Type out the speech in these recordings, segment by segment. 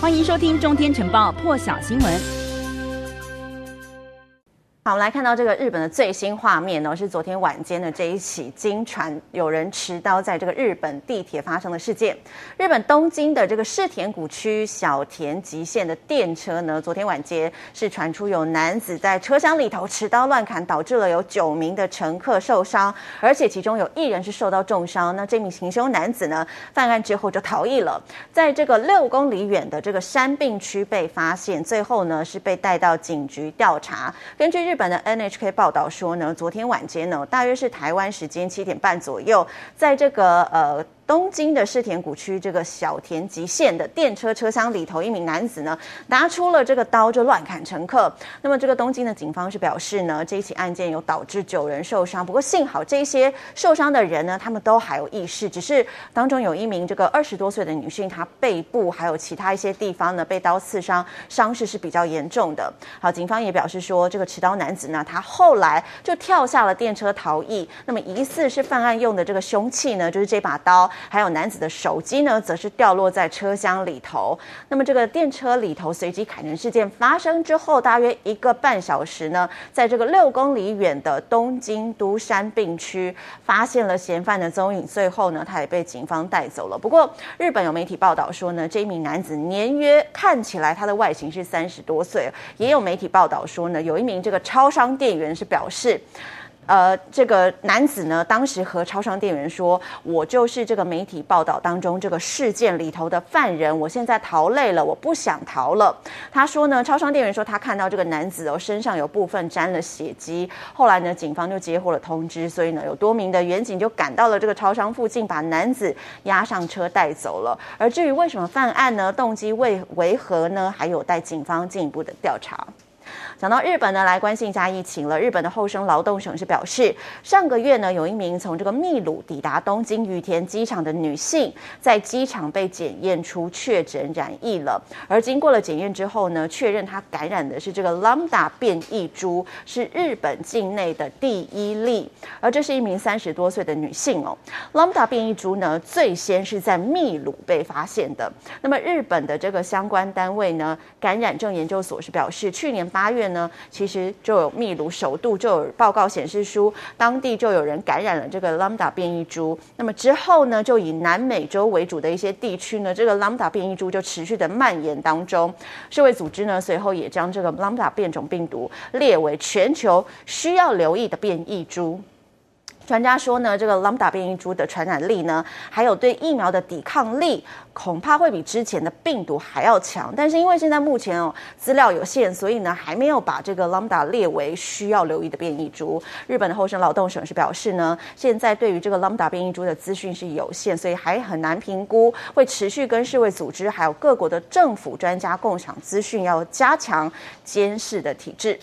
欢迎收听《中天晨报》破晓新闻。好，我们来看到这个日本的最新画面呢，是昨天晚间的这一起惊传有人持刀在这个日本地铁发生的事件。日本东京的这个世田谷区小田急线的电车呢，昨天晚间是传出有男子在车厢里头持刀乱砍，导致了有九名的乘客受伤，而且其中有一人是受到重伤。那这名行凶男子呢，犯案之后就逃逸了，在这个六公里远的这个山并区被发现，最后呢是被带到警局调查。根据日本的 NHK 报道说呢，昨天晚间呢，大约是台湾时间七点半左右，在这个呃。东京的世田谷区这个小田急线的电车车厢里头，一名男子呢拿出了这个刀就乱砍乘客。那么这个东京的警方是表示呢，这一起案件有导致九人受伤，不过幸好这些受伤的人呢，他们都还有意识，只是当中有一名这个二十多岁的女性，她背部还有其他一些地方呢被刀刺伤，伤势是比较严重的。好，警方也表示说，这个持刀男子呢，他后来就跳下了电车逃逸。那么疑似是犯案用的这个凶器呢，就是这把刀。还有男子的手机呢，则是掉落在车厢里头。那么这个电车里头随机砍人事件发生之后，大约一个半小时呢，在这个六公里远的东京都山并区发现了嫌犯的踪影。最后呢，他也被警方带走了。不过，日本有媒体报道说呢，这一名男子年约看起来他的外形是三十多岁。也有媒体报道说呢，有一名这个超商店员是表示。呃，这个男子呢，当时和超商店员说：“我就是这个媒体报道当中这个事件里头的犯人，我现在逃累了，我不想逃了。”他说呢，超商店员说他看到这个男子哦身上有部分沾了血迹。后来呢，警方就接获了通知，所以呢，有多名的员警就赶到了这个超商附近，把男子押上车带走了。而至于为什么犯案呢？动机为为何呢？还有待警方进一步的调查。讲到日本呢，来关心一下疫情了。日本的厚生劳动省是表示，上个月呢，有一名从这个秘鲁抵达东京羽田机场的女性，在机场被检验出确诊染疫了。而经过了检验之后呢，确认她感染的是这个 Lambda 变异株，是日本境内的第一例。而这是一名三十多岁的女性哦。Lambda 变异株呢，最先是在秘鲁被发现的。那么日本的这个相关单位呢，感染症研究所是表示，去年八八月。呢，其实就有秘鲁首度就有报告显示出当地就有人感染了这个 Lambda 变异株。那么之后呢，就以南美洲为主的一些地区呢，这个 Lambda 变异株就持续的蔓延当中。世卫组织呢，随后也将这个 Lambda 变种病毒列为全球需要留意的变异株。专家说呢，这个 Lambda 变异株的传染力呢，还有对疫苗的抵抗力，恐怕会比之前的病毒还要强。但是因为现在目前哦资料有限，所以呢还没有把这个 Lambda 列为需要留意的变异株。日本的厚生劳动省是表示呢，现在对于这个 Lambda 变异株的资讯是有限，所以还很难评估，会持续跟世卫组织还有各国的政府专家共享资讯，要加强监视的体制。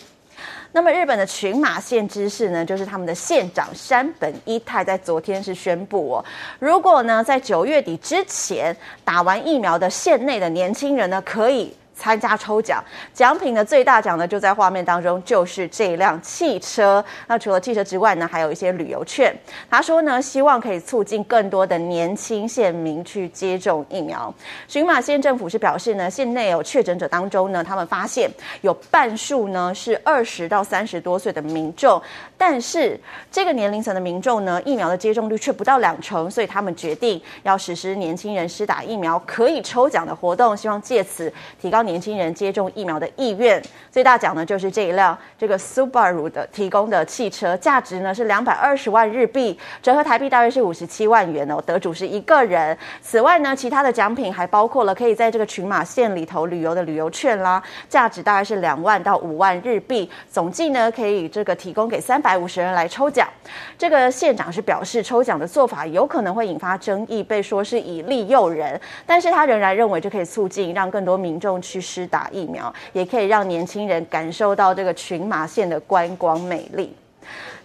那么日本的群马县知事呢，就是他们的县长山本一太，在昨天是宣布哦，如果呢在九月底之前打完疫苗的县内的年轻人呢，可以。参加抽奖，奖品的最大奖呢就在画面当中，就是这辆汽车。那除了汽车之外呢，还有一些旅游券。他说呢，希望可以促进更多的年轻县民去接种疫苗。寻马县政府是表示呢，县内有确诊者当中呢，他们发现有半数呢是二十到三十多岁的民众，但是这个年龄层的民众呢，疫苗的接种率却不到两成，所以他们决定要实施年轻人施打疫苗可以抽奖的活动，希望借此提高。年轻人接种疫苗的意愿，最大奖呢就是这一辆这个 Subaru 的提供的汽车，价值呢是两百二十万日币，折合台币大约是五十七万元哦。得主是一个人。此外呢，其他的奖品还包括了可以在这个群马县里头旅游的旅游券啦，价值大概是两万到五万日币，总计呢可以这个提供给三百五十人来抽奖。这个县长是表示，抽奖的做法有可能会引发争议，被说是以利诱人，但是他仍然认为这可以促进让更多民众去。去施打疫苗，也可以让年轻人感受到这个群马县的观光美丽。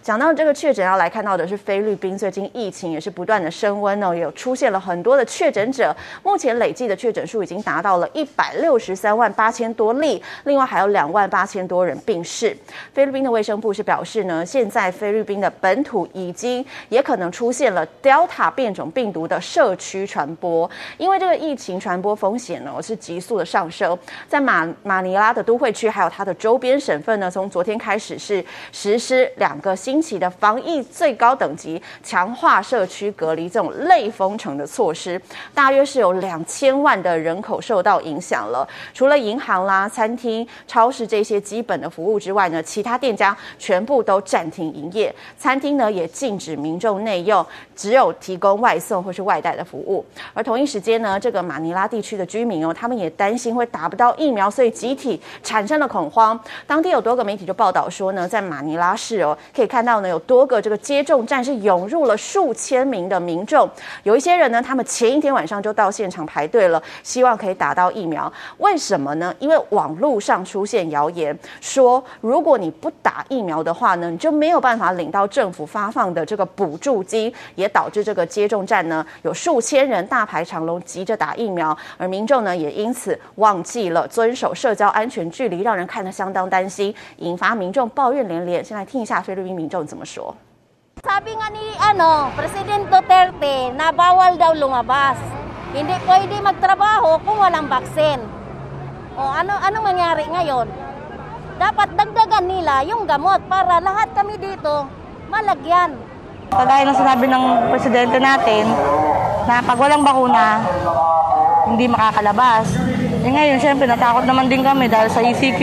讲到这个确诊，要来看到的是菲律宾最近疫情也是不断的升温哦，有出现了很多的确诊者，目前累计的确诊数已经达到了一百六十三万八千多例，另外还有两万八千多人病逝。菲律宾的卫生部是表示呢，现在菲律宾的本土已经也可能出现了 Delta 变种病毒的社区传播，因为这个疫情传播风险呢是急速的上升，在马马尼拉的都会区还有它的周边省份呢，从昨天开始是实施两个新引起的防疫最高等级强化社区隔离这种类封城的措施，大约是有两千万的人口受到影响了。除了银行啦、餐厅、超市这些基本的服务之外呢，其他店家全部都暂停营业，餐厅呢也禁止民众内用，只有提供外送或是外带的服务。而同一时间呢，这个马尼拉地区的居民哦，他们也担心会打不到疫苗，所以集体产生了恐慌。当地有多个媒体就报道说呢，在马尼拉市哦，可以看看到呢有多个这个接种站是涌入了数千名的民众，有一些人呢，他们前一天晚上就到现场排队了，希望可以打到疫苗。为什么呢？因为网络上出现谣言说，如果你不打疫苗的话呢，你就没有办法领到政府发放的这个补助金，也导致这个接种站呢有数千人大排长龙，急着打疫苗，而民众呢也因此忘记了遵守社交安全距离，让人看得相当担心，引发民众抱怨连连。先来听一下菲律宾民众怎么说。Sabi nga ni ano, President Duterte na bawal daw lumabas. Hindi pwede magtrabaho kung walang baksin. O ano ano mangyari ngayon? Dapat dagdagan nila yung gamot para lahat kami dito malagyan. Kagaya ng sinabi ng presidente natin na pag walang bakuna, hindi makakalabas. Eh ngayon, syempre, natakot naman din kami dahil sa ECQ.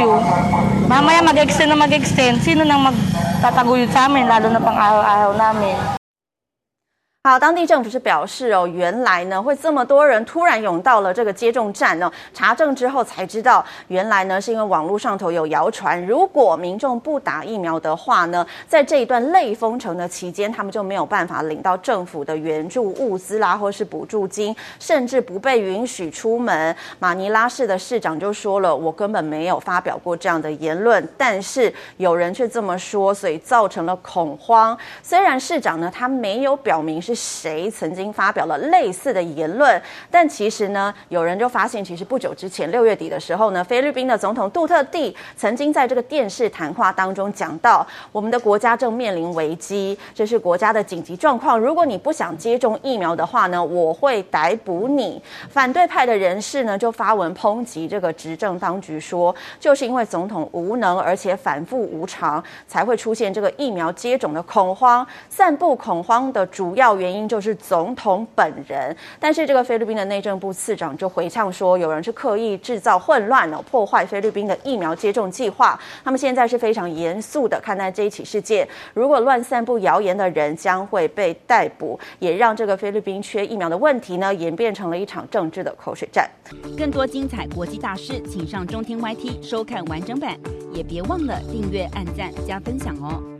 Mamaya mag-extend na mag-extend, sino nang magtataguyod sa amin, lalo na pang araw-araw namin. 好，当地政府是表示哦，原来呢会这么多人突然涌到了这个接种站呢，查证之后才知道，原来呢是因为网络上头有谣传，如果民众不打疫苗的话呢，在这一段类封城的期间，他们就没有办法领到政府的援助物资啦，或是补助金，甚至不被允许出门。马尼拉市的市长就说了，我根本没有发表过这样的言论，但是有人却这么说，所以造成了恐慌。虽然市长呢，他没有表明是。谁曾经发表了类似的言论？但其实呢，有人就发现，其实不久之前六月底的时候呢，菲律宾的总统杜特地曾经在这个电视谈话当中讲到，我们的国家正面临危机，这是国家的紧急状况。如果你不想接种疫苗的话呢，我会逮捕你。反对派的人士呢就发文抨击这个执政当局，说就是因为总统无能，而且反复无常，才会出现这个疫苗接种的恐慌，散布恐慌的主要原。原因就是总统本人，但是这个菲律宾的内政部次长就回呛说，有人是刻意制造混乱哦，破坏菲律宾的疫苗接种计划。他们现在是非常严肃的看待这一起事件，如果乱散布谣言的人将会被逮捕，也让这个菲律宾缺疫苗的问题呢演变成了一场政治的口水战。更多精彩国际大事，请上中天 YT 收看完整版，也别忘了订阅、按赞、加分享哦。